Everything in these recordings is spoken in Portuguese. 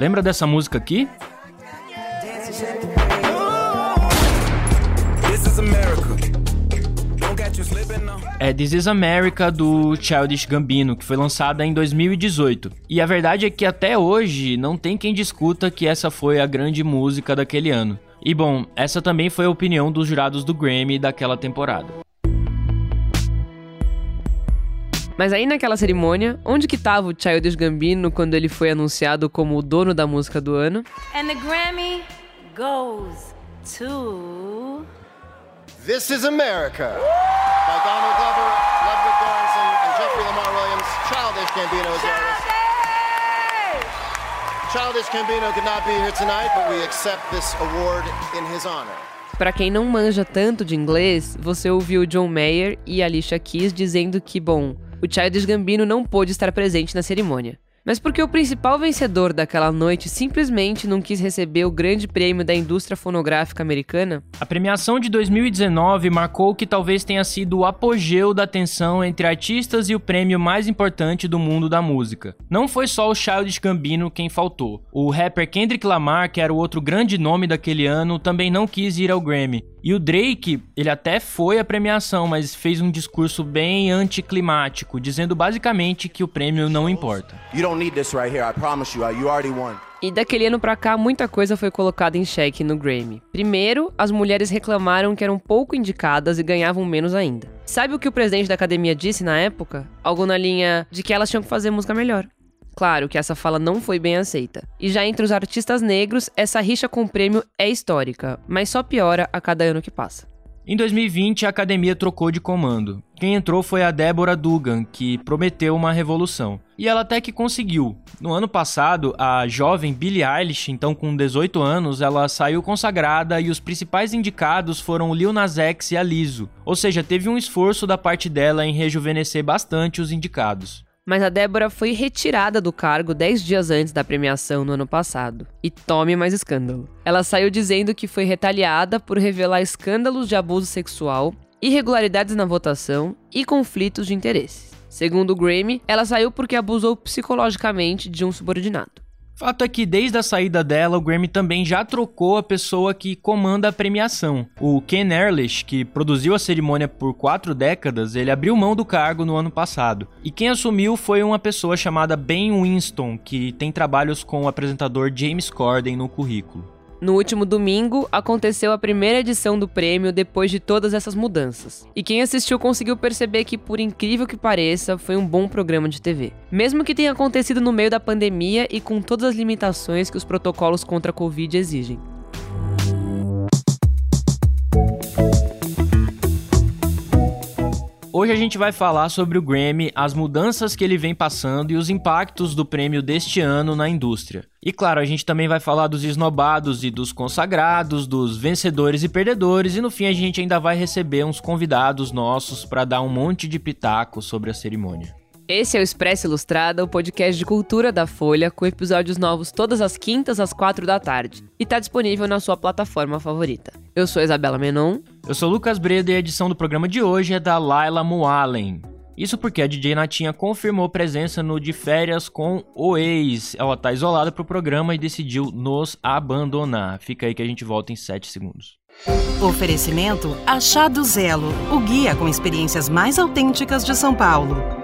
Lembra dessa música aqui? É This Is America do Childish Gambino, que foi lançada em 2018. E a verdade é que até hoje não tem quem discuta que essa foi a grande música daquele ano. E bom, essa também foi a opinião dos jurados do Grammy daquela temporada. Mas aí naquela cerimônia, onde que tava o Childish Gambino quando ele foi anunciado como o dono da música do ano? And the Grammy goes to This is America by Donald Glover, Ludwig Göransson, and Jeffrey Lamar Williams. Childish Gambino is artist. Childish Gambino could not be here tonight, but we accept this award in his honor. Para quem não manja tanto de inglês, você ouviu John Mayer e Alicia Keys dizendo que, bom, o Childish Gambino não pôde estar presente na cerimônia. Mas porque o principal vencedor daquela noite simplesmente não quis receber o grande prêmio da indústria fonográfica americana? A premiação de 2019 marcou o que talvez tenha sido o apogeu da tensão entre artistas e o prêmio mais importante do mundo da música. Não foi só o Childish Gambino quem faltou. O rapper Kendrick Lamar, que era o outro grande nome daquele ano, também não quis ir ao Grammy. E o Drake, ele até foi à premiação, mas fez um discurso bem anticlimático, dizendo basicamente que o prêmio não importa. E daquele ano pra cá, muita coisa foi colocada em xeque no Grammy. Primeiro, as mulheres reclamaram que eram pouco indicadas e ganhavam menos ainda. Sabe o que o presidente da academia disse na época? Algo na linha de que elas tinham que fazer música melhor. Claro que essa fala não foi bem aceita. E já entre os artistas negros, essa rixa com o prêmio é histórica, mas só piora a cada ano que passa. Em 2020, a academia trocou de comando. Quem entrou foi a Deborah Dugan, que prometeu uma revolução. E ela até que conseguiu. No ano passado, a jovem Billie Eilish, então com 18 anos, ela saiu consagrada e os principais indicados foram Lil Nas X e a Lizzo. Ou seja, teve um esforço da parte dela em rejuvenescer bastante os indicados mas a Débora foi retirada do cargo 10 dias antes da premiação no ano passado. E tome mais escândalo. Ela saiu dizendo que foi retaliada por revelar escândalos de abuso sexual, irregularidades na votação e conflitos de interesses. Segundo o Grammy, ela saiu porque abusou psicologicamente de um subordinado. Fato é que desde a saída dela, o Grammy também já trocou a pessoa que comanda a premiação. O Ken Ehrlich, que produziu a cerimônia por quatro décadas, ele abriu mão do cargo no ano passado. E quem assumiu foi uma pessoa chamada Ben Winston, que tem trabalhos com o apresentador James Corden no currículo. No último domingo, aconteceu a primeira edição do prêmio depois de todas essas mudanças. E quem assistiu conseguiu perceber que, por incrível que pareça, foi um bom programa de TV. Mesmo que tenha acontecido no meio da pandemia e com todas as limitações que os protocolos contra a Covid exigem. Hoje a gente vai falar sobre o Grammy, as mudanças que ele vem passando e os impactos do prêmio deste ano na indústria. E claro, a gente também vai falar dos esnobados e dos consagrados, dos vencedores e perdedores, e no fim a gente ainda vai receber uns convidados nossos para dar um monte de pitaco sobre a cerimônia. Esse é o Expresso Ilustrada, o podcast de cultura da Folha, com episódios novos todas as quintas às quatro da tarde. E está disponível na sua plataforma favorita. Eu sou Isabela Menon. Eu sou Lucas Breda e a edição do programa de hoje é da Laila Moalen. Isso porque a DJ Natinha confirmou presença no De Férias com o Ex. Ela tá isolada pro programa e decidiu nos abandonar. Fica aí que a gente volta em 7 segundos. Oferecimento Achado Zelo, o guia com experiências mais autênticas de São Paulo.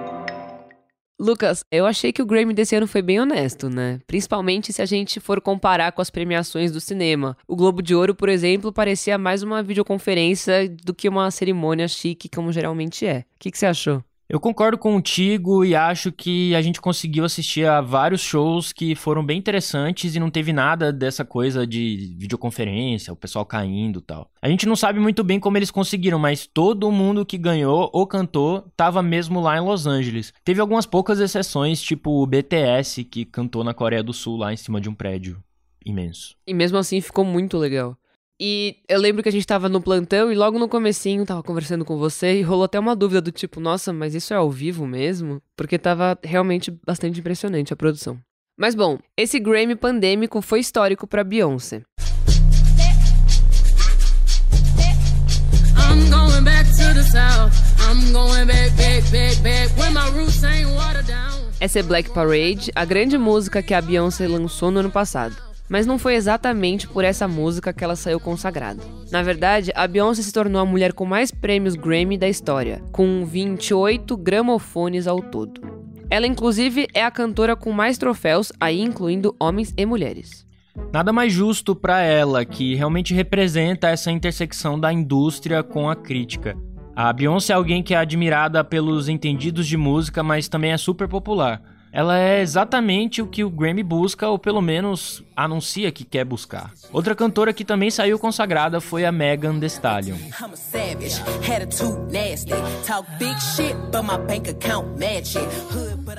Lucas, eu achei que o Grammy desse ano foi bem honesto, né? Principalmente se a gente for comparar com as premiações do cinema. O Globo de Ouro, por exemplo, parecia mais uma videoconferência do que uma cerimônia chique, como geralmente é. O que, que você achou? Eu concordo contigo e acho que a gente conseguiu assistir a vários shows que foram bem interessantes e não teve nada dessa coisa de videoconferência, o pessoal caindo tal. A gente não sabe muito bem como eles conseguiram, mas todo mundo que ganhou ou cantou tava mesmo lá em Los Angeles. Teve algumas poucas exceções, tipo o BTS, que cantou na Coreia do Sul lá em cima de um prédio imenso. E mesmo assim ficou muito legal. E eu lembro que a gente tava no plantão e logo no comecinho tava conversando com você e rolou até uma dúvida do tipo, nossa, mas isso é ao vivo mesmo? Porque tava realmente bastante impressionante a produção. Mas bom, esse Grammy pandêmico foi histórico para Beyoncé. Essa é Black Parade, a grande música que a Beyoncé lançou no ano passado. Mas não foi exatamente por essa música que ela saiu consagrada. Na verdade, a Beyoncé se tornou a mulher com mais prêmios Grammy da história, com 28 gramofones ao todo. Ela, inclusive, é a cantora com mais troféus, aí incluindo homens e mulheres. Nada mais justo para ela, que realmente representa essa intersecção da indústria com a crítica. A Beyoncé é alguém que é admirada pelos entendidos de música, mas também é super popular ela é exatamente o que o Grammy busca, ou pelo menos anuncia que quer buscar. Outra cantora que também saiu consagrada foi a Megan Thee Stallion.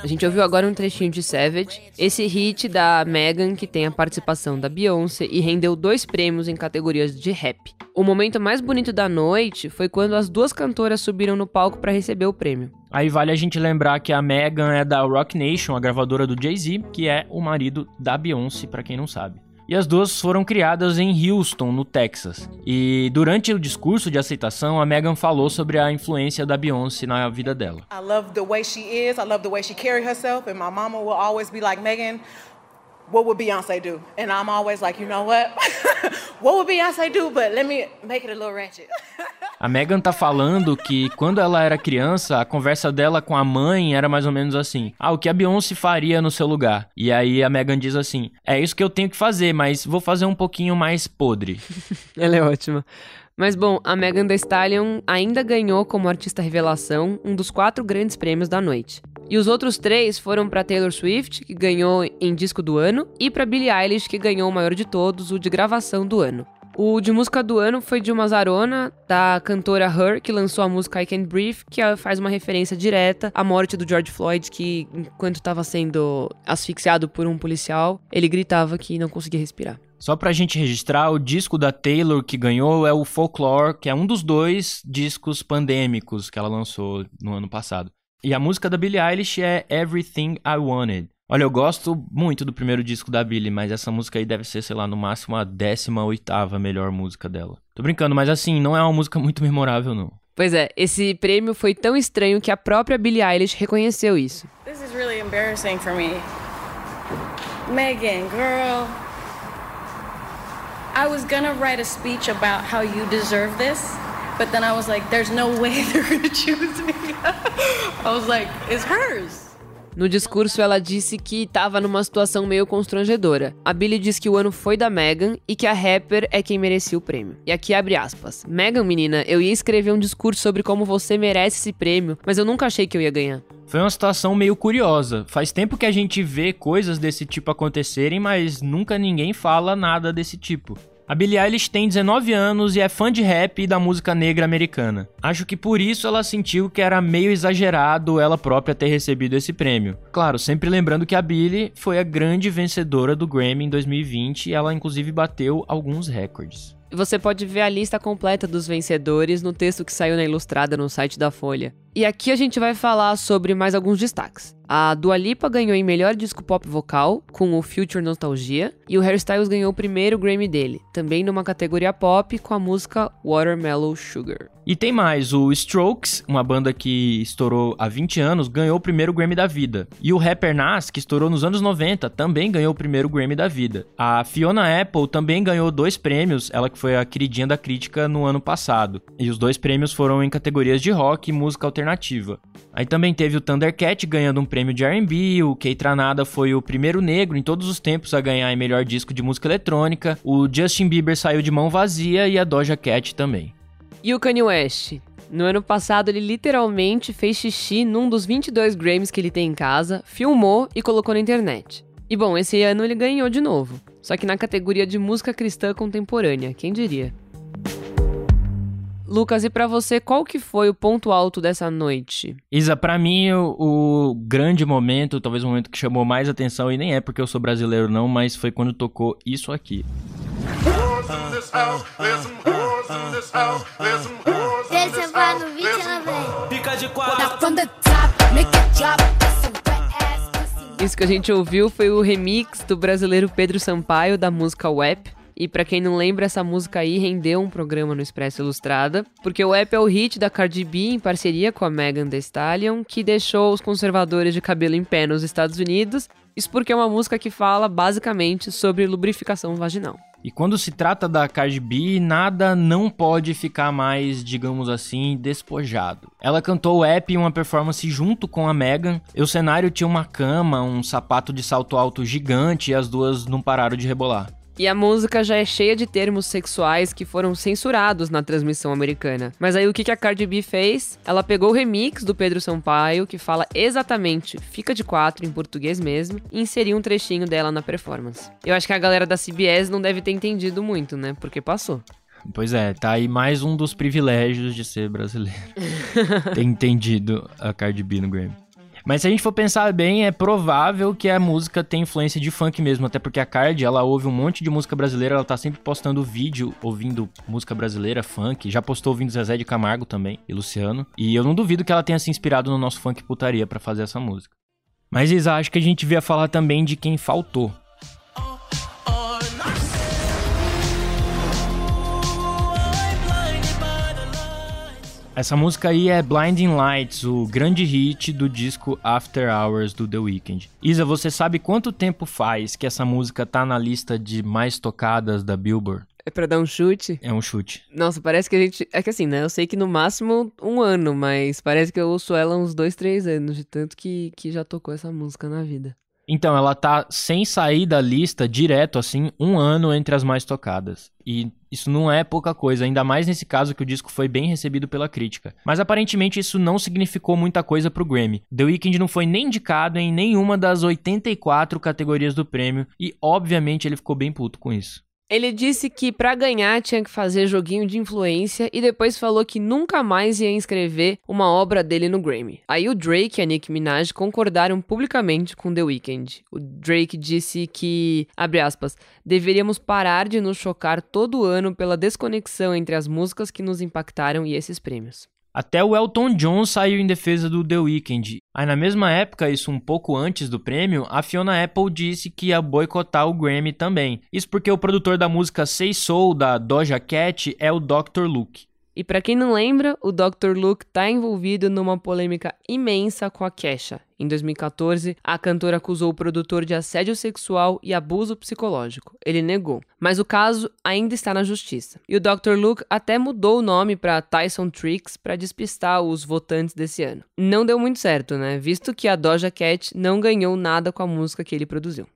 A gente ouviu agora um trechinho de Savage, esse hit da Megan que tem a participação da Beyoncé e rendeu dois prêmios em categorias de rap. O momento mais bonito da noite foi quando as duas cantoras subiram no palco para receber o prêmio. Aí vale a gente lembrar que a Megan é da Rock Nation, a gravadora do Jay-Z, que é o marido da Beyoncé, para quem não sabe. E as duas foram criadas em Houston, no Texas. E durante o discurso de aceitação, a Megan falou sobre a influência da Beyoncé na vida dela. I love the way she is, I love the way she carry herself, and my mama will always be like, Megan, what would Beyonce do? And I'm always like, you know what? what would Beyonce do? But let me make it a little ratchet. A Megan tá falando que quando ela era criança, a conversa dela com a mãe era mais ou menos assim: Ah, o que a Beyoncé faria no seu lugar? E aí a Megan diz assim: É isso que eu tenho que fazer, mas vou fazer um pouquinho mais podre. ela é ótima. Mas bom, a Megan Thee Stallion ainda ganhou como artista revelação um dos quatro grandes prêmios da noite. E os outros três foram para Taylor Swift, que ganhou em disco do ano, e para Billie Eilish, que ganhou o maior de todos, o de gravação do ano. O de música do ano foi de uma zarona da cantora Her, que lançou a música I Can't Breathe, que faz uma referência direta à morte do George Floyd, que enquanto estava sendo asfixiado por um policial, ele gritava que não conseguia respirar. Só pra gente registrar, o disco da Taylor que ganhou é o Folklore, que é um dos dois discos pandêmicos que ela lançou no ano passado. E a música da Billie Eilish é Everything I Wanted. Olha, eu gosto muito do primeiro disco da Billie, mas essa música aí deve ser, sei lá, no máximo a 18 melhor música dela. Tô brincando, mas assim, não é uma música muito memorável, não. Pois é, esse prêmio foi tão estranho que a própria Billie Eilish reconheceu isso. This is really embarrassing for me. Megan, girl. I was gonna write a speech about how you deserve this, but then I was like, there's no way they're gonna choose me. I was like, it's hers. No discurso, ela disse que estava numa situação meio constrangedora. A Billie disse que o ano foi da Megan e que a rapper é quem merecia o prêmio. E aqui abre aspas. Megan, menina, eu ia escrever um discurso sobre como você merece esse prêmio, mas eu nunca achei que eu ia ganhar. Foi uma situação meio curiosa. Faz tempo que a gente vê coisas desse tipo acontecerem, mas nunca ninguém fala nada desse tipo. A Billie Eilish tem 19 anos e é fã de rap e da música negra americana. Acho que por isso ela sentiu que era meio exagerado ela própria ter recebido esse prêmio. Claro, sempre lembrando que a Billie foi a grande vencedora do Grammy em 2020 e ela inclusive bateu alguns recordes. Você pode ver a lista completa dos vencedores no texto que saiu na Ilustrada no site da Folha. E aqui a gente vai falar sobre mais alguns destaques. A Dua Lipa ganhou em melhor disco pop vocal com o Future Nostalgia e o Harry Styles ganhou o primeiro Grammy dele, também numa categoria pop com a música Watermelon Sugar. E tem mais, o Strokes, uma banda que estourou há 20 anos, ganhou o primeiro Grammy da vida. E o rapper Nas, que estourou nos anos 90, também ganhou o primeiro Grammy da vida. A Fiona Apple também ganhou dois prêmios, ela que foi a queridinha da crítica no ano passado. E os dois prêmios foram em categorias de rock e música alternativa. Aí também teve o Thundercat ganhando um prêmio de R&B, o Kei Tranada foi o primeiro negro em todos os tempos a ganhar em melhor disco de música eletrônica, o Justin Bieber saiu de mão vazia e a Doja Cat também. E o Kanye West? No ano passado, ele literalmente fez xixi num dos 22 Grammys que ele tem em casa, filmou e colocou na internet. E bom, esse ano ele ganhou de novo, só que na categoria de música cristã contemporânea, quem diria? Lucas, e para você, qual que foi o ponto alto dessa noite? Isa, para mim, o, o, grande momento, talvez o momento que chamou mais atenção, e nem é porque eu sou brasileiro não, mas foi quando tocou isso aqui. Isso que a gente ouviu foi o remix do brasileiro Pedro Sampaio da música Web, E para quem não lembra, essa música aí rendeu um programa no Expresso Ilustrada, porque o app é o hit da Cardi B em parceria com a Megan Thee Stallion, que deixou os conservadores de cabelo em pé nos Estados Unidos. Isso porque é uma música que fala basicamente sobre lubrificação vaginal. E quando se trata da Cardi B, nada não pode ficar mais, digamos assim, despojado. Ela cantou o app em uma performance junto com a Megan. E o cenário tinha uma cama, um sapato de salto alto gigante e as duas não pararam de rebolar. E a música já é cheia de termos sexuais que foram censurados na transmissão americana. Mas aí o que a Cardi B fez? Ela pegou o remix do Pedro Sampaio, que fala exatamente fica de quatro em português mesmo, e inseriu um trechinho dela na performance. Eu acho que a galera da CBS não deve ter entendido muito, né? Porque passou. Pois é, tá aí mais um dos privilégios de ser brasileiro. ter entendido a Cardi B no Grammy. Mas se a gente for pensar bem, é provável que a música tenha influência de funk mesmo, até porque a Card, ela ouve um monte de música brasileira, ela tá sempre postando vídeo ouvindo música brasileira, funk, já postou ouvindo Zezé de Camargo também, e Luciano, e eu não duvido que ela tenha se inspirado no nosso funk putaria para fazer essa música. Mas Isa, acho que a gente devia falar também de quem faltou. Essa música aí é Blinding Lights, o grande hit do disco After Hours do The Weeknd. Isa, você sabe quanto tempo faz que essa música tá na lista de mais tocadas da Billboard? É pra dar um chute? É um chute. Nossa, parece que a gente. É que assim, né? Eu sei que no máximo um ano, mas parece que eu ouço ela uns dois, três anos, de tanto que, que já tocou essa música na vida. Então, ela tá sem sair da lista direto, assim, um ano entre as mais tocadas. E isso não é pouca coisa, ainda mais nesse caso que o disco foi bem recebido pela crítica. Mas aparentemente isso não significou muita coisa pro Grammy. The Weeknd não foi nem indicado em nenhuma das 84 categorias do prêmio e obviamente ele ficou bem puto com isso. Ele disse que para ganhar tinha que fazer joguinho de influência e depois falou que nunca mais ia inscrever uma obra dele no Grammy. Aí o Drake e a Nicki Minaj concordaram publicamente com The Weeknd. O Drake disse que, abre aspas, deveríamos parar de nos chocar todo ano pela desconexão entre as músicas que nos impactaram e esses prêmios. Até o Elton John saiu em defesa do The Weeknd. Aí na mesma época, isso um pouco antes do prêmio, a Fiona Apple disse que ia boicotar o Grammy também. Isso porque o produtor da música Say Soul da Doja Cat é o Dr. Luke. E para quem não lembra, o Dr. Luke está envolvido numa polêmica imensa com a Kesha. Em 2014, a cantora acusou o produtor de assédio sexual e abuso psicológico. Ele negou, mas o caso ainda está na justiça. E o Dr. Luke até mudou o nome para Tyson Tricks para despistar os votantes desse ano. Não deu muito certo, né? Visto que a Doja Cat não ganhou nada com a música que ele produziu.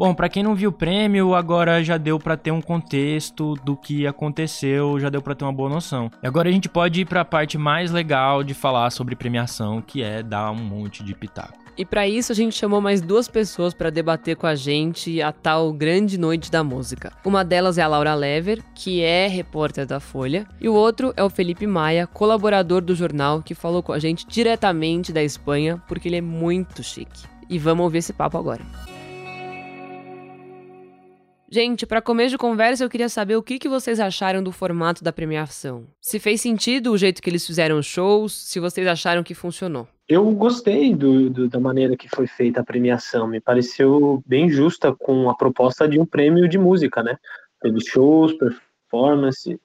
Bom, para quem não viu o prêmio, agora já deu para ter um contexto do que aconteceu, já deu para ter uma boa noção. E agora a gente pode ir para a parte mais legal de falar sobre premiação, que é dar um monte de pitaco. E para isso a gente chamou mais duas pessoas para debater com a gente a tal grande noite da música. Uma delas é a Laura Lever, que é repórter da Folha, e o outro é o Felipe Maia, colaborador do jornal, que falou com a gente diretamente da Espanha, porque ele é muito chique. E vamos ouvir esse papo agora. Gente, para começo de conversa, eu queria saber o que, que vocês acharam do formato da premiação. Se fez sentido o jeito que eles fizeram os shows, se vocês acharam que funcionou. Eu gostei do, do, da maneira que foi feita a premiação. Me pareceu bem justa com a proposta de um prêmio de música, né? Pelos shows, performance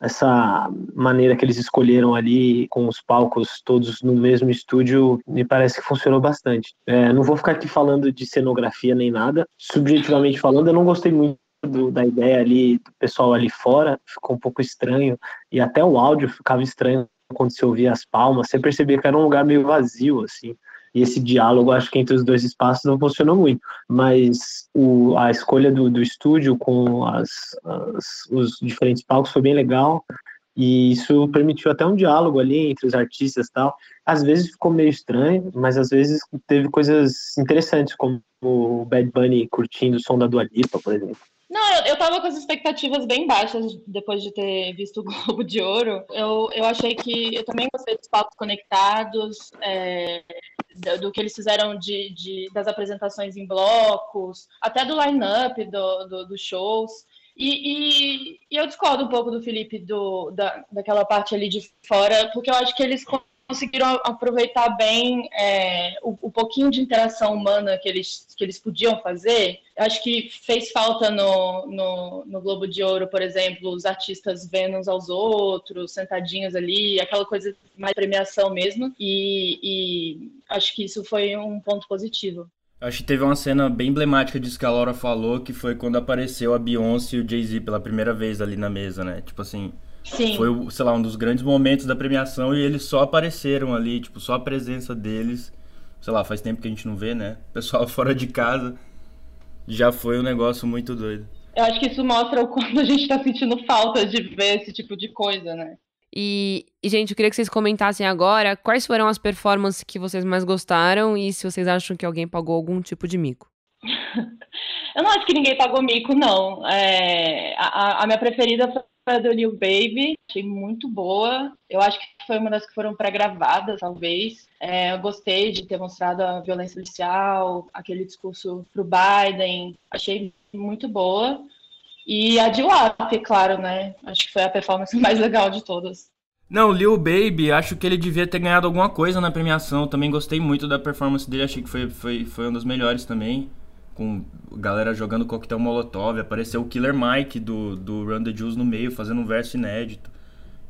essa maneira que eles escolheram ali, com os palcos todos no mesmo estúdio, me parece que funcionou bastante. É, não vou ficar aqui falando de cenografia nem nada. Subjetivamente falando, eu não gostei muito do, da ideia ali, do pessoal ali fora, ficou um pouco estranho, e até o áudio ficava estranho quando você ouvia as palmas, você percebia que era um lugar meio vazio, assim e esse diálogo, acho que entre os dois espaços não funcionou muito. Mas o, a escolha do, do estúdio com as, as, os diferentes palcos foi bem legal. E isso permitiu até um diálogo ali entre os artistas e tal. Às vezes ficou meio estranho, mas às vezes teve coisas interessantes, como o Bad Bunny curtindo o som da Dua Lipa, por exemplo. Não, eu, tava com as expectativas bem baixas depois de ter visto o Globo de Ouro. Eu, eu achei que. Eu também gostei dos palcos conectados, é, do, do, que eles fizeram de, de, das apresentações em blocos, até do line-up do, do, dos shows. E, e, e, eu discordo um pouco do Felipe do, da, daquela parte ali de fora, porque eu acho que eles conseguiram aproveitar bem é, o, o, pouquinho de interação humana que eles, que eles podiam fazer. Acho que fez falta no, no, no Globo de Ouro, por exemplo, os artistas vendo uns aos outros, sentadinhos ali, aquela coisa mais premiação mesmo. E, e acho que isso foi um ponto positivo. Acho que teve uma cena bem emblemática disso que a Laura falou, que foi quando apareceu a Beyoncé e o Jay-Z pela primeira vez ali na mesa, né? Tipo assim, Sim. foi, sei lá, um dos grandes momentos da premiação e eles só apareceram ali, tipo, só a presença deles. Sei lá, faz tempo que a gente não vê, né? O pessoal fora de casa já foi um negócio muito doido. Eu acho que isso mostra o quanto a gente tá sentindo falta de ver esse tipo de coisa, né? E, gente, eu queria que vocês comentassem agora quais foram as performances que vocês mais gostaram e se vocês acham que alguém pagou algum tipo de mico. eu não acho que ninguém pagou mico, não. É, a, a, minha preferida foi a do Lil Baby, achei muito boa. Eu acho que foi uma das que foram pré-gravadas, talvez. É, eu gostei de ter mostrado a violência policial, aquele discurso pro Biden, achei muito boa. E a de WAP, claro, né? Acho que foi a performance mais legal de todas. Não, Lil Baby, acho que ele devia ter ganhado alguma coisa na premiação. Também gostei muito da performance dele, achei que foi, foi, foi um dos melhores também. Com galera jogando coquetel molotov, apareceu o Killer Mike do, do Run the Juice no meio, fazendo um verso inédito.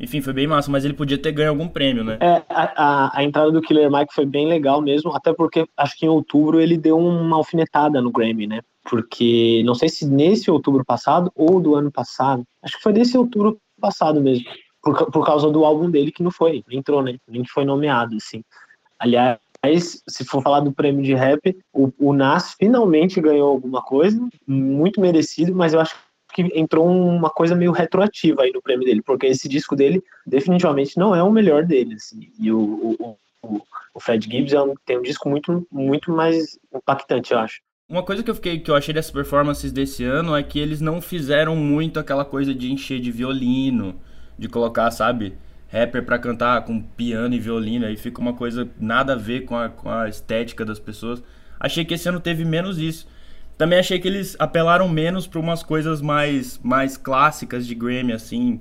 Enfim, foi bem massa, mas ele podia ter ganho algum prêmio, né? É, a, a, a, entrada do Killer Mike foi bem legal mesmo, até porque acho que em outubro ele deu uma alfinetada no Grammy, né? porque não sei se nesse outubro passado ou do ano passado, acho que foi desse outubro passado mesmo, por, por causa do álbum dele que não foi, não entrou, né? Nem foi nomeado, assim. Aliás, se for falar do prêmio de rap, o, o Nas finalmente ganhou alguma coisa, muito merecido, mas eu acho que entrou uma coisa meio retroativa aí no prêmio dele, porque esse disco dele definitivamente não é o melhor dele, assim, e o, o, o, o Fred Gibbs é um, tem um disco muito, muito mais impactante, eu acho. Uma coisa que eu fiquei que eu achei dessas performances desse ano é que eles não fizeram muito aquela coisa de encher de violino, de colocar, sabe, rapper para cantar com piano e violino, aí fica uma coisa nada a ver com a, com a estética das pessoas. Achei que esse ano teve menos isso. Também achei que eles apelaram menos para umas coisas mais mais clássicas de Grammy assim,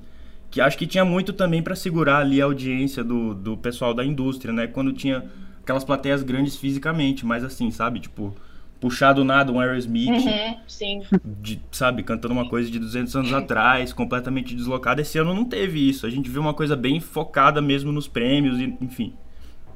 que acho que tinha muito também para segurar ali a audiência do, do pessoal da indústria, né? Quando tinha aquelas plateias grandes fisicamente, mas assim, sabe, tipo, puxar do nada um Aerosmith, uhum, sim. De, sabe, cantando uma coisa de 200 anos atrás, completamente deslocada. Esse ano não teve isso. A gente viu uma coisa bem focada mesmo nos prêmios, e, enfim,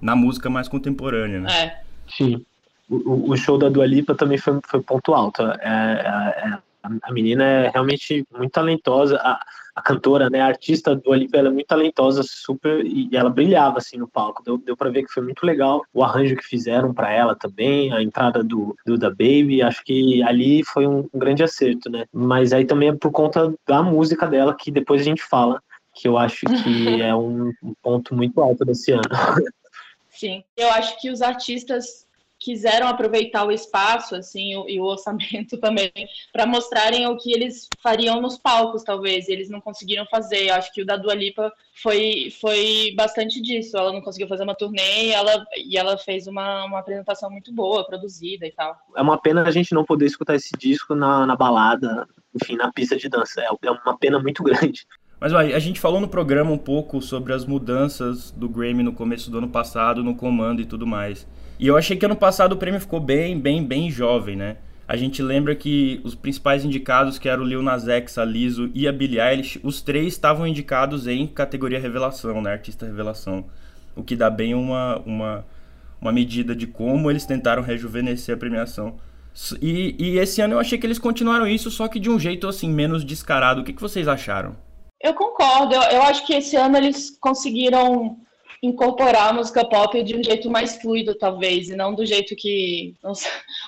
na música mais contemporânea, né? É. Sim. O, o show da Dua Lipa também foi, foi ponto alto. É, é, é a menina é realmente muito talentosa. A, a cantora, né, a artista do Olivia, ela é muito talentosa, super, e ela brilhava assim no palco. Deu, deu para ver que foi muito legal o arranjo que fizeram para ela também, a entrada do, do da Baby, acho que ali foi um, um grande acerto, né? Mas aí também é por conta da música dela que depois a gente fala, que eu acho que é um, um ponto muito alto desse ano. Sim, eu acho que os artistas quiseram aproveitar o espaço assim o, e o orçamento também para mostrarem o que eles fariam nos palcos talvez. Eles não conseguiram fazer. Eu acho que o da Dua Lipa foi foi bastante disso. Ela não conseguiu fazer uma turnê e ela e ela fez uma, uma apresentação muito boa produzida e tal. É uma pena a gente não poder escutar esse disco na, na balada enfim na pista de dança. É, é uma pena muito grande. Mas a gente falou no programa um pouco sobre as mudanças do Grammy no começo do ano passado, no comando e tudo mais. E eu achei que ano passado o prêmio ficou bem, bem, bem jovem, né? A gente lembra que os principais indicados, que eram o Lil Nas X, a Lizzo e a Billie Eilish, os três estavam indicados em categoria revelação, né? Artista revelação. O que dá bem uma, uma, uma medida de como eles tentaram rejuvenescer a premiação. E, e esse ano eu achei que eles continuaram isso, só que de um jeito assim, menos descarado. O que, que vocês acharam? Eu concordo. Eu, eu acho que esse ano eles conseguiram incorporar a música pop de um jeito mais fluido, talvez, e não do jeito que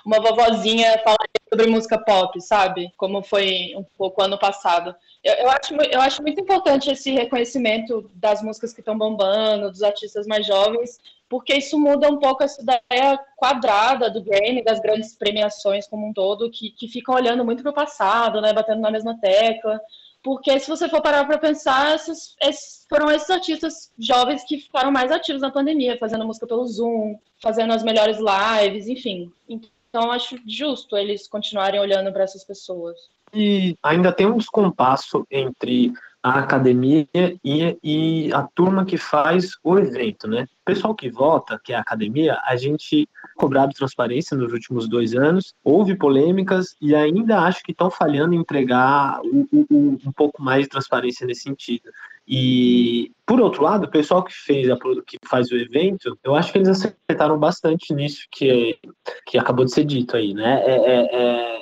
uma vovozinha falaria sobre música pop, sabe? Como foi um pouco ano passado. Eu, eu, acho, eu acho muito importante esse reconhecimento das músicas que estão bombando, dos artistas mais jovens, porque isso muda um pouco essa ideia quadrada do Grammy, das grandes premiações como um todo, que, que ficam olhando muito para o passado, né, batendo na mesma tecla. Porque se você for parar para pensar, esses, esses, foram esses artistas jovens que ficaram mais ativos na pandemia, fazendo música pelo Zoom, fazendo as melhores lives, enfim. Então acho justo eles continuarem olhando para essas pessoas. E ainda tem um descompasso entre a academia e, e a turma que faz o evento, né? O pessoal que vota, que é a academia, a gente cobrado transparência nos últimos dois anos, houve polêmicas e ainda acho que estão falhando em entregar um, um, um pouco mais de transparência nesse sentido. E, por outro lado, o pessoal que fez a, que faz o evento, eu acho que eles acertaram bastante nisso que, que acabou de ser dito aí, né? É, é, é,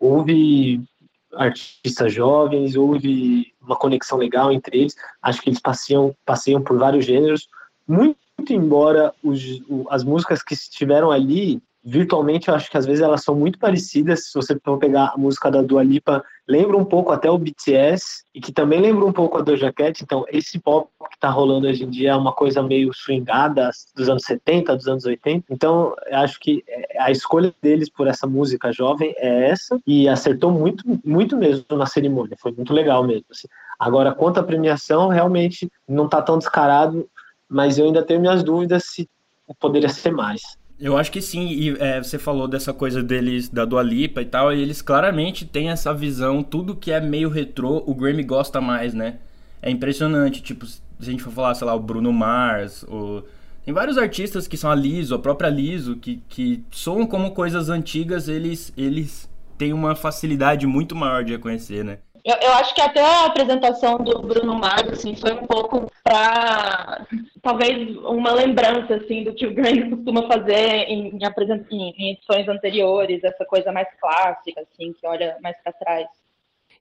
houve artistas jovens, houve uma conexão legal entre eles. Acho que eles passeiam, passeiam por vários gêneros, muito embora os, as músicas que estiveram ali virtualmente eu acho que às vezes elas são muito parecidas. Se você for pegar a música da Dua Lipa, lembra um pouco até o BTS e que também lembra um pouco a Doja Cat. Então, esse pop que tá rolando hoje em dia é uma coisa meio swingada dos anos 70, dos anos 80. Então, eu acho que é, a escolha deles por essa música jovem é essa e acertou muito, muito mesmo na cerimônia. Foi muito legal mesmo. Assim. Agora, quanto à premiação, realmente não tá tão descarado, mas eu ainda tenho minhas dúvidas se poderia ser mais. Eu acho que sim, e é, você falou dessa coisa deles, da Dua Lipa e tal, e eles claramente têm essa visão, tudo que é meio retrô, o Grammy gosta mais, né? É impressionante, tipo, se a gente for falar, sei lá, o Bruno Mars, o... tem vários artistas que são a Liso, a própria Liso, que, que soam como coisas antigas, eles, eles têm uma facilidade muito maior de reconhecer, né? Eu, eu, acho que até a apresentação do Bruno Mars assim, foi um pouco para talvez uma lembrança assim do que o Grammy costuma fazer em, em, em edições anteriores, essa coisa mais clássica, assim, que olha mais para trás.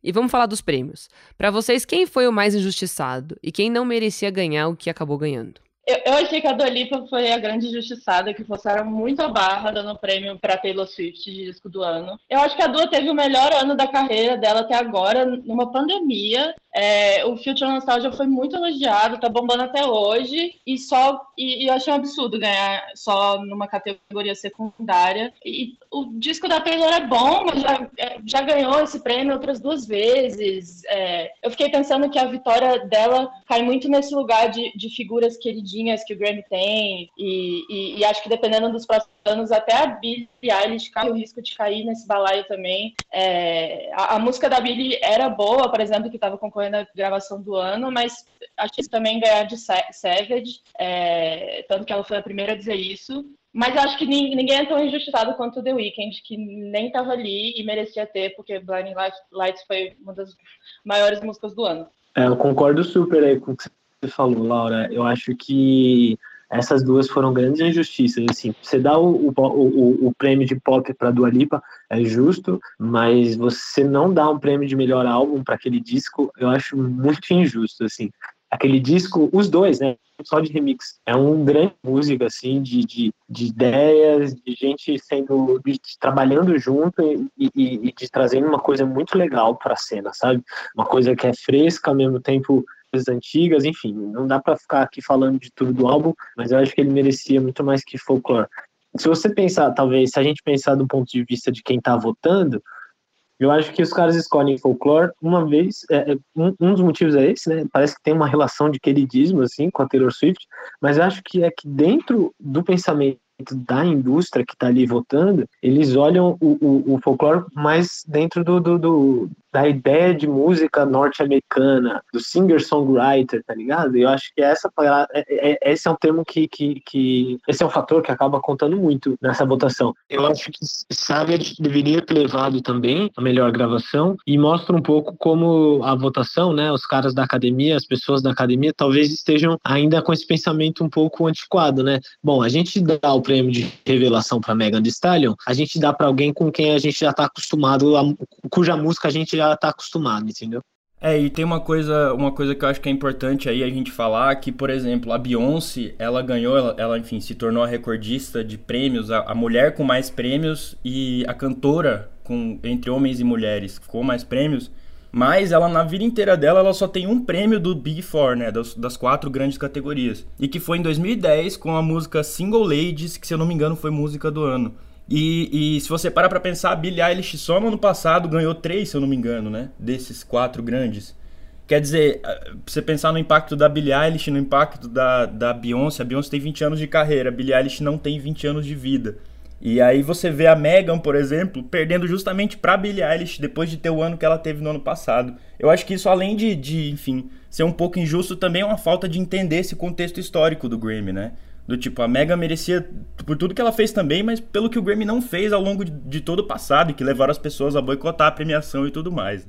E vamos falar dos prêmios. Para vocês, quem foi o mais injustiçado e quem não merecia ganhar o que acabou ganhando? Eu, eu, achei que a Dolipa foi a grande injustiçada, que forçaram muito a barra dando prêmio para Taylor Swift de disco do ano. Eu acho que a Dua teve o melhor ano da carreira dela até agora, numa pandemia. É, o Future Nostalgia foi muito elogiado, tá bombando até hoje, e só e, e, eu achei um absurdo ganhar só numa categoria secundária. E o disco da Taylor é bom, mas já, é, já ganhou esse prêmio outras duas vezes. É, eu fiquei pensando que a vitória dela cai muito nesse lugar de, de figuras queridinhas que o Grammy tem, e, e, e acho que dependendo dos próximos anos, até a Billie Eilish corre o risco de cair nesse balaio também. É, a, a, música da Billie era boa, por exemplo, que estava concorrendo à gravação do ano, mas acho que também ganhar de Savage, é, tanto que ela foi a primeira a dizer isso. Mas acho que ninguém é tão injustiçado quanto o The Weeknd, que nem estava ali e merecia ter, porque Blinding Lights foi uma das maiores músicas do ano. É, eu concordo super aí com o que você falou, Laura. Eu acho que essas duas foram grandes injustiças. Assim, você dá o, o, o, o prêmio de pop para Dua Lipa é justo, mas você não dá um prêmio de melhor álbum para aquele disco, eu acho muito injusto. Assim, aquele disco, os dois, né? Só de remix. É um grande música, assim, de, de, de ideias, de gente sendo. De, trabalhando junto e, e, e de trazendo uma coisa muito legal para a cena, sabe? Uma coisa que é fresca, ao mesmo tempo coisas antigas, enfim, não dá para ficar aqui falando de tudo do álbum, mas eu acho que ele merecia muito mais que folklore. Se você pensar, talvez, se a gente pensar do ponto de vista de quem está votando, eu acho que os caras escolhem folklore uma vez, é, é, um, um, dos motivos é esse, né? Parece que tem uma relação de queridismo assim com a Taylor Swift, mas eu acho que é que dentro do pensamento da indústria que está ali votando, eles olham o, o, o folclore mais dentro do, do, do, da ideia de música norte-americana, do singer-songwriter, tá ligado? Eu acho que essa é, é, esse é um termo que, que, que, esse é um fator que acaba contando muito nessa votação. Eu acho que Savage deveria ter levado também a melhor gravação e mostra um pouco como a votação, né, os caras da academia, as pessoas da academia talvez estejam ainda com esse pensamento um pouco antiquado, né? Bom, a gente dá o prêmio de revelação para Megan Thee Stallion, a gente dá para alguém com quem a gente já está acostumado, a, cuja música a gente já tá acostumado, entendeu? É, e tem uma coisa, uma coisa que eu acho que é importante aí a gente falar, que, por exemplo, a Beyoncé, ela ganhou, ela, ela enfim, se tornou a recordista de prêmios, a, a, mulher com mais prêmios e a cantora com entre homens e mulheres com mais prêmios, mas ela, na vida inteira dela, ela só tem um prêmio do Big Four, né, das, das quatro grandes categorias, e que foi em 2010 com a música Single Ladies, que se eu não me engano foi música do ano. E, e, se você parar pra pensar, a Billie Eilish só no ano passado ganhou três, se eu não me engano, né? Desses quatro grandes. Quer dizer, ah, você pensar no impacto da Billie Eilish, no impacto da, da Beyoncé, a Beyoncé tem 20 anos de carreira, a Billie Eilish não tem 20 anos de vida. E aí você vê a Megan, por exemplo, perdendo justamente pra Billie Eilish depois de ter o ano que ela teve no ano passado. Eu acho que isso, além de, de enfim, ser um pouco injusto, também é uma falta de entender esse contexto histórico do Grammy, né? Do tipo, a Megan merecia por tudo que ela fez também, mas pelo que o Grammy não fez ao longo de, de todo o passado que levaram as pessoas a boicotar a premiação e tudo mais.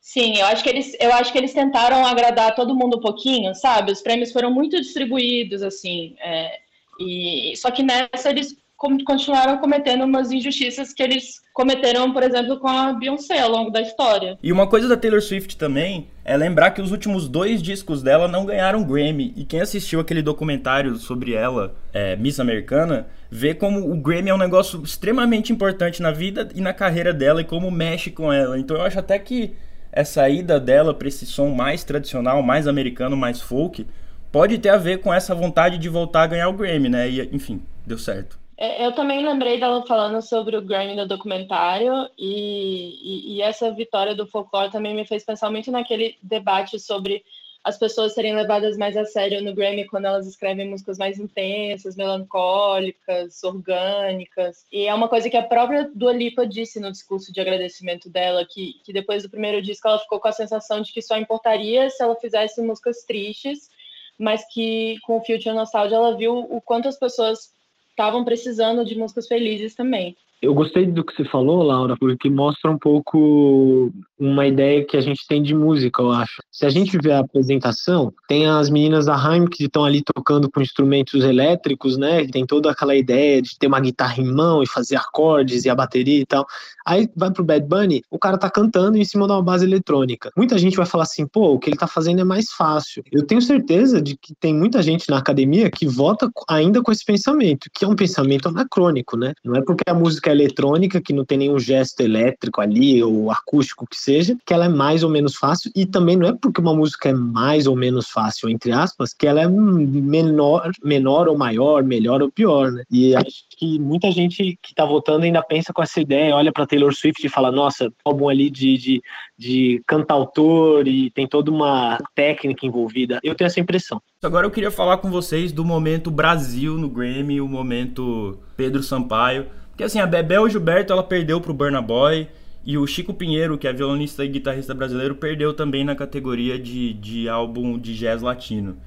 Sim, eu acho que eles, eu acho que eles tentaram agradar todo mundo um pouquinho, sabe? Os prêmios foram muito distribuídos, assim. É, e só que nessa eles continuaram cometendo umas injustiças que eles cometeram, por exemplo, com a Beyoncé ao longo da história. E uma coisa da Taylor Swift também é lembrar que os últimos dois discos dela não ganharam Grammy. E quem assistiu aquele documentário sobre ela, é, Miss Americana, vê como o Grammy é um negócio extremamente importante na vida e na carreira dela e como mexe com ela. Então eu acho até que essa ida dela para esse som mais tradicional, mais americano, mais folk, pode ter a ver com essa vontade de voltar a ganhar o Grammy, né? E, enfim, deu certo. É, eu também lembrei dela falando sobre o Grammy no documentário e, e, e, essa vitória do folclore também me fez pensar muito naquele debate sobre as pessoas serem levadas mais a sério no Grammy quando elas escrevem músicas mais intensas, melancólicas, orgânicas. E é uma coisa que a própria Dua Lipa disse no discurso de agradecimento dela, que, que depois do primeiro disco ela ficou com a sensação de que só importaria se ela fizesse músicas tristes, mas que com o Future Nostalgia ela viu o quanto as pessoas estavam precisando de músicas felizes também. Eu gostei do que você falou, Laura, porque mostra um pouco uma ideia que a gente tem de música, eu acho. Se a gente vê a apresentação, tem as meninas da Haim que estão ali tocando com instrumentos elétricos, né? Tem toda aquela ideia de ter uma guitarra em mão e fazer acordes e a bateria e tal. Aí vai pro Bad Bunny, o cara tá cantando em cima de uma base eletrônica. Muita gente vai falar assim, pô, o que ele tá fazendo é mais fácil. Eu tenho certeza de que tem muita gente na academia que vota ainda com esse pensamento, que é um pensamento anacrônico, né? Não é porque a música é eletrônica, que não tem nenhum gesto elétrico ali, ou acústico que seja, que ela é mais ou menos fácil, e também não é uma música é mais ou menos fácil, entre aspas, que ela é menor, menor ou maior, melhor ou pior, né? E acho que muita gente que tá votando ainda pensa com essa ideia, olha para Taylor Swift e fala, nossa, álbum ali de, de, de cantautor e tem toda uma técnica envolvida. Eu tenho essa impressão. Agora eu queria falar com vocês do momento Brasil no Grammy, o momento Pedro Sampaio. Porque assim, a Bebel Gilberto ela perdeu pro Burna Boy e o Chico Pinheiro, que é violonista e guitarrista brasileiro, perdeu também na categoria de, de álbum de jazz latino.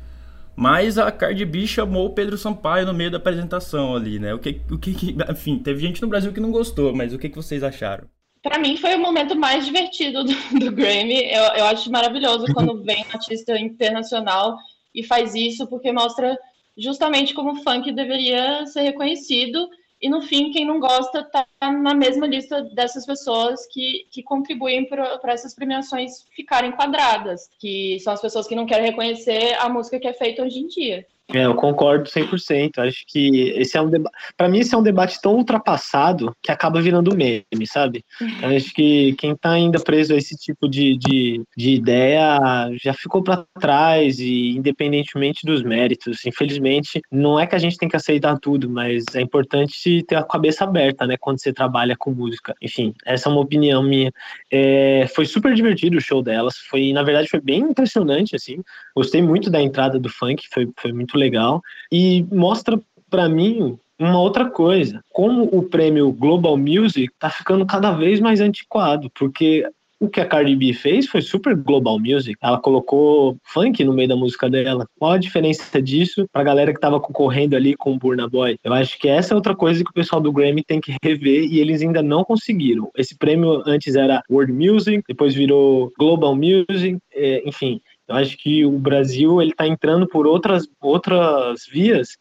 Mas a Cardi B chamou o Pedro Sampaio no meio da apresentação ali, né? O que, o que, enfim, teve gente no Brasil que não gostou, mas o que, que vocês acharam? Para mim foi o momento mais divertido do, do Grammy. Eu, eu acho maravilhoso quando vem um artista internacional e faz isso, porque mostra justamente como o funk deveria ser reconhecido e no fim, quem não gosta está na mesma lista dessas pessoas que, que contribuem para essas premiações ficarem quadradas, que são as pessoas que não querem reconhecer a música que é feita hoje em dia. É, eu concordo 100%. Acho que esse é um debate. Para mim, esse é um debate tão ultrapassado que acaba virando meme, sabe? Eu acho que quem está ainda preso a esse tipo de, de, de ideia já ficou para trás, e independentemente dos méritos. Infelizmente, não é que a gente tem que aceitar tudo, mas é importante ter a cabeça aberta, né, quando você trabalha com música. Enfim, essa é uma opinião minha. É, foi super divertido o show delas. Foi, na verdade, foi bem impressionante, assim. Gostei muito da entrada do funk, foi, foi muito legal e mostra para mim uma outra coisa, como o prêmio Global Music tá ficando cada vez mais antiquado, porque o que a Cardi B fez foi super global music. Ela colocou funk no meio da música dela. Qual a diferença disso pra galera que tava concorrendo ali com o Burna Boy? Eu acho que essa é outra coisa que o pessoal do Grammy tem que rever e eles ainda não conseguiram. Esse prêmio antes era World Music, depois virou Global Music, é, enfim. Eu acho que o Brasil ele está entrando por outras, outras vias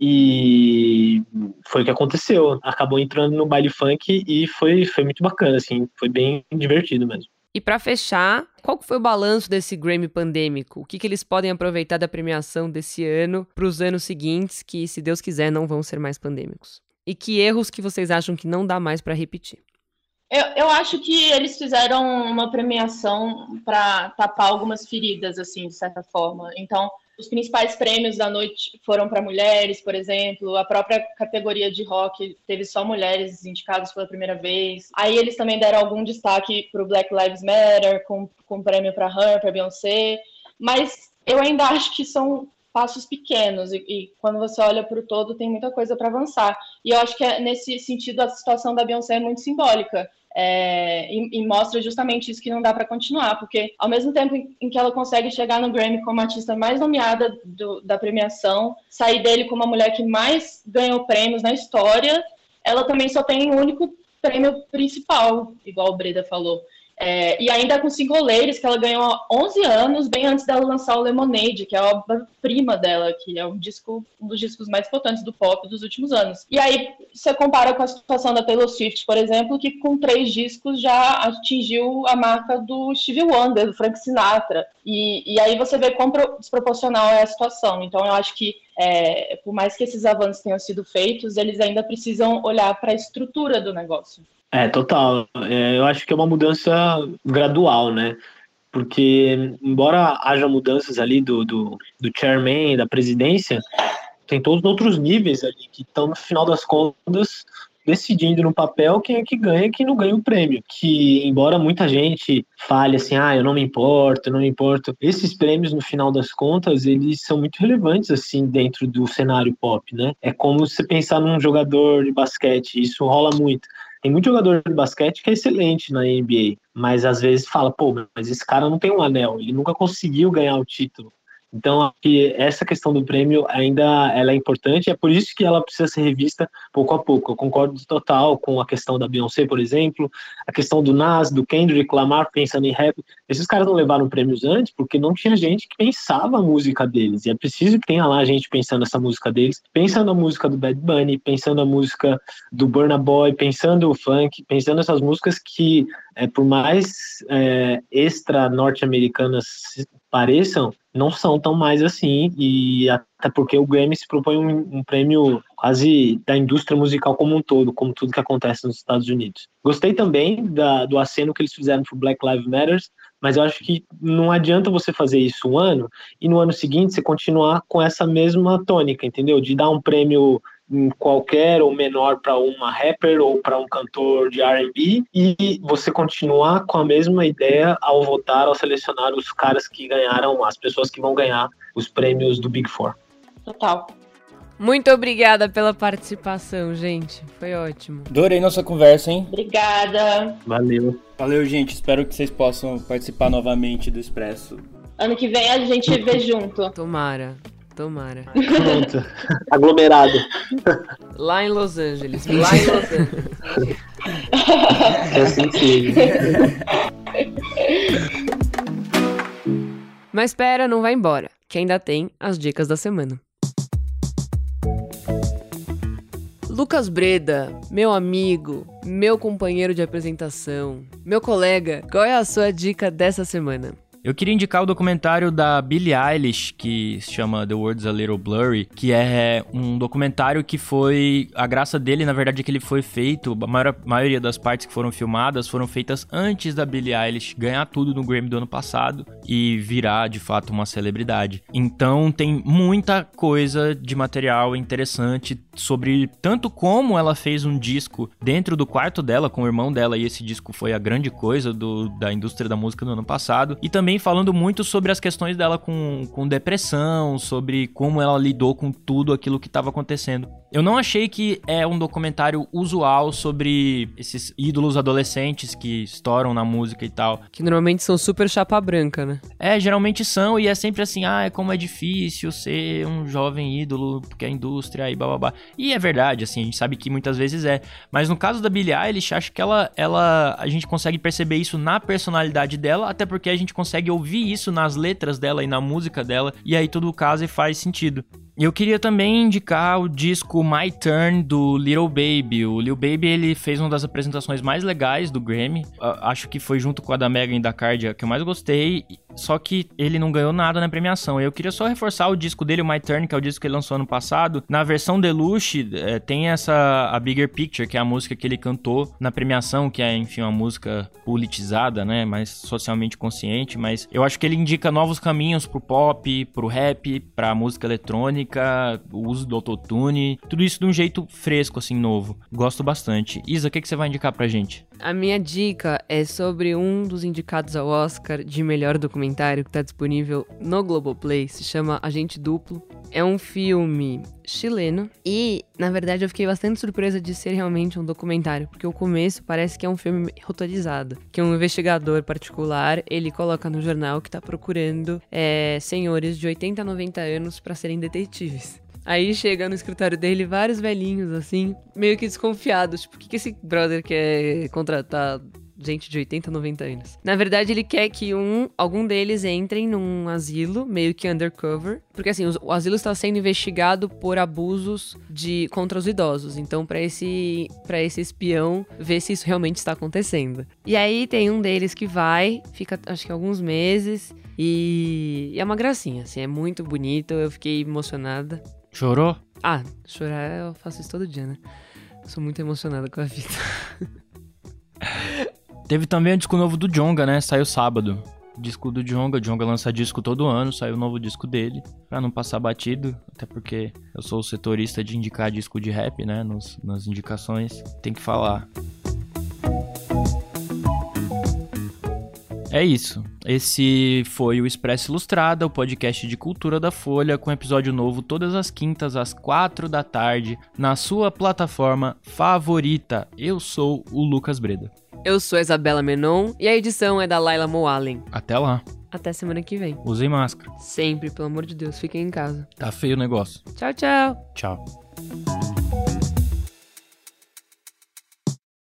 e foi o que aconteceu. Acabou entrando no baile funk e foi, foi muito bacana, assim, foi bem divertido mesmo. E para fechar, qual foi o balanço desse Grammy pandêmico? O que, que eles podem aproveitar da premiação desse ano para os anos seguintes, que, se Deus quiser, não vão ser mais pandêmicos? E que erros que vocês acham que não dá mais para repetir? Eu, eu acho que eles fizeram uma premiação para tapar algumas feridas, assim, de certa forma. Então, os principais prêmios da noite foram para mulheres, por exemplo. A própria categoria de rock teve só mulheres indicadas pela primeira vez. Aí eles também deram algum destaque para o Black Lives Matter, com, com prêmio para Her, para Beyoncé. Mas eu ainda acho que são passos pequenos e, e quando você olha para o todo tem muita coisa para avançar. E eu acho que é, nesse sentido a situação da Beyoncé é muito simbólica. É, e, e, mostra justamente isso que não dá para continuar, porque ao mesmo tempo em, que ela consegue chegar no Grammy como artista mais nomeada do, da premiação, sair dele como a mulher que mais ganhou prêmios na história, ela também só tem um único prêmio principal, igual o Breda falou. É, e ainda com Single Ladies, que ela ganhou há 11 anos, bem antes dela lançar o Lemonade, que é a obra-prima dela, que é um, disco, um dos discos mais importantes do pop dos últimos anos. E aí você compara com a situação da Taylor Swift, por exemplo, que com três discos já atingiu a marca do Stevie Wonder, do Frank Sinatra. E, e aí você vê quão desproporcional é a situação. Então eu acho que é, por mais que esses avanços tenham sido feitos, eles ainda precisam olhar para a estrutura do negócio. É, total. É, eu acho que é uma mudança gradual, né? Porque, embora haja mudanças ali do, do, do chairman, da presidência, tem todos os outros níveis ali que estão, no final das contas, decidindo no papel quem é que ganha e quem não ganha o prêmio. Que, embora muita gente fale assim, ah, eu não me importo, eu não me importo, esses prêmios, no final das contas, eles são muito relevantes, assim, dentro do cenário pop, né? É como você pensar num jogador de basquete, isso rola muito. Tem muito jogador de basquete que é excelente na NBA, mas às vezes fala, pô, mas esse cara não tem um anel, ele nunca conseguiu ganhar o título. Então, que essa questão do prêmio ainda ela é importante, é por isso que ela precisa ser revista pouco a pouco. Eu concordo total com a questão da Beyoncé, por exemplo, a questão do Nas, do Kendrick Lamar pensando em rap. Esses caras não levaram prêmios antes porque não tinha gente que pensava a música deles. E é preciso que tenha lá gente pensando essa música deles, pensando a música do Bad Bunny, pensando a música do Burna Boy, pensando o funk, pensando essas músicas que, é, por mais é, extra norte-americanas pareçam, não são tão mais assim, e até porque o Grammy se propõe um, um, prêmio quase da indústria musical como um todo, como tudo que acontece nos Estados Unidos. Gostei também da, do aceno que eles fizeram para Black Lives Matter, mas eu acho que não adianta você fazer isso um ano e no ano seguinte você continuar com essa mesma tônica, entendeu? De dar um prêmio qualquer ou menor para uma rapper ou para um cantor de R&B e você continuar com a mesma ideia ao votar, ao selecionar os caras que ganharam, as pessoas que vão ganhar os prêmios do Big Four. Total. Muito obrigada pela participação, gente. Foi ótimo. Adorei nossa conversa, hein? Obrigada. Valeu. Valeu, gente. Espero que vocês possam participar novamente do Expresso. Ano que vem a gente vê junto. Tomara. Tomara. Pronto. Aglomerado. Lá em Los Angeles. Lá em Los Angeles. É assim que Mas espera, não vai embora, que ainda tem as dicas da semana. Lucas Breda, meu amigo, meu companheiro de apresentação, meu colega, qual é a sua dica dessa semana? Eu queria indicar o documentário da Billie Eilish, que se chama The World's a Little Blurry, que é um documentário que foi. A graça dele, na verdade, é que ele foi feito. A maior, maioria das partes que foram filmadas foram feitas antes da Billie Eilish ganhar tudo no Grammy do ano passado e virar de fato uma celebridade. Então tem muita coisa de material interessante sobre tanto como ela fez um disco dentro do quarto dela com o irmão dela, e esse disco foi a grande coisa do, da indústria da música no ano passado, e também também falando muito sobre as questões dela com, com depressão, sobre como ela lidou com tudo aquilo que estava acontecendo. Eu não achei que é um documentário usual sobre esses ídolos adolescentes que estouram na música e tal. Que normalmente são super chapa branca, né? É, geralmente são, e é sempre assim, ah, é como é difícil ser um jovem ídolo, porque a indústria e bababá. E é verdade, assim, a gente sabe que muitas vezes é. Mas no caso da Billie Eilish, acho que ela, ela, a gente consegue perceber isso na personalidade dela, até porque a gente consegue ouvir isso nas letras dela e na música dela, e aí tudo casa e faz sentido. Eu queria também indicar o disco My Turn do Little Baby. O Little Baby ele fez uma das apresentações mais legais do Grammy. Acho que foi junto com a da Megan e da Cardia que eu mais gostei. Só que ele não ganhou nada na premiação. Eu queria só reforçar o disco dele, o My Turn, que é o disco que ele lançou ano passado. Na versão deluxe, é, tem essa a Bigger Picture, que é a música que ele cantou na premiação, que é, enfim, uma música politizada, né? Mais socialmente consciente. Mas eu acho que ele indica novos caminhos pro pop, pro rap, pra música eletrônica eletrônica, o uso do autotune, tudo isso de um jeito fresco, assim, novo. Gosto bastante. Isa, o que, que você vai indicar pra gente? A minha dica é sobre um dos indicados ao Oscar de melhor documentário que está disponível no Globoplay, se chama Agente Duplo. É um filme chileno e, na verdade, eu fiquei bastante surpresa de ser realmente um documentário, porque o começo parece que é um filme roteirizado, que um investigador particular, ele coloca no jornal que está procurando é, senhores de 80 a 90 anos para serem detetives. Aí chega no escritório dele vários velhinhos, assim, meio que desconfiados. Tipo, o que, que esse brother quer contratar gente de 80, 90 anos. Na verdade, ele quer que um, algum deles entrem num asilo, meio que undercover, porque assim, o, o asilo está sendo investigado por abusos de contra os idosos. Então, para esse para esse espião ver se isso realmente está acontecendo. E aí tem um deles que vai, fica acho que alguns meses e, e é uma gracinha, assim, é muito bonito, eu fiquei emocionada. Chorou? Ah, chorar eu faço isso todo dia, né? Sou muito emocionada com a vida. Teve também o disco novo do Jonga, né? Saiu sábado. Disco do Jonga. O Jonga lança disco todo ano, saiu o novo disco dele. Pra não passar batido, até porque eu sou o setorista de indicar disco de rap, né? Nos, nas indicações. Tem que falar. É isso. Esse foi o Expresso Ilustrada, o podcast de cultura da Folha, com episódio novo todas as quintas às quatro da tarde, na sua plataforma favorita. Eu sou o Lucas Breda. Eu sou a Isabela Menon e a edição é da Laila Moalen. Até lá. Até semana que vem. Usem máscara. Sempre, pelo amor de Deus, fiquem em casa. Tá feio o negócio. Tchau, tchau. Tchau.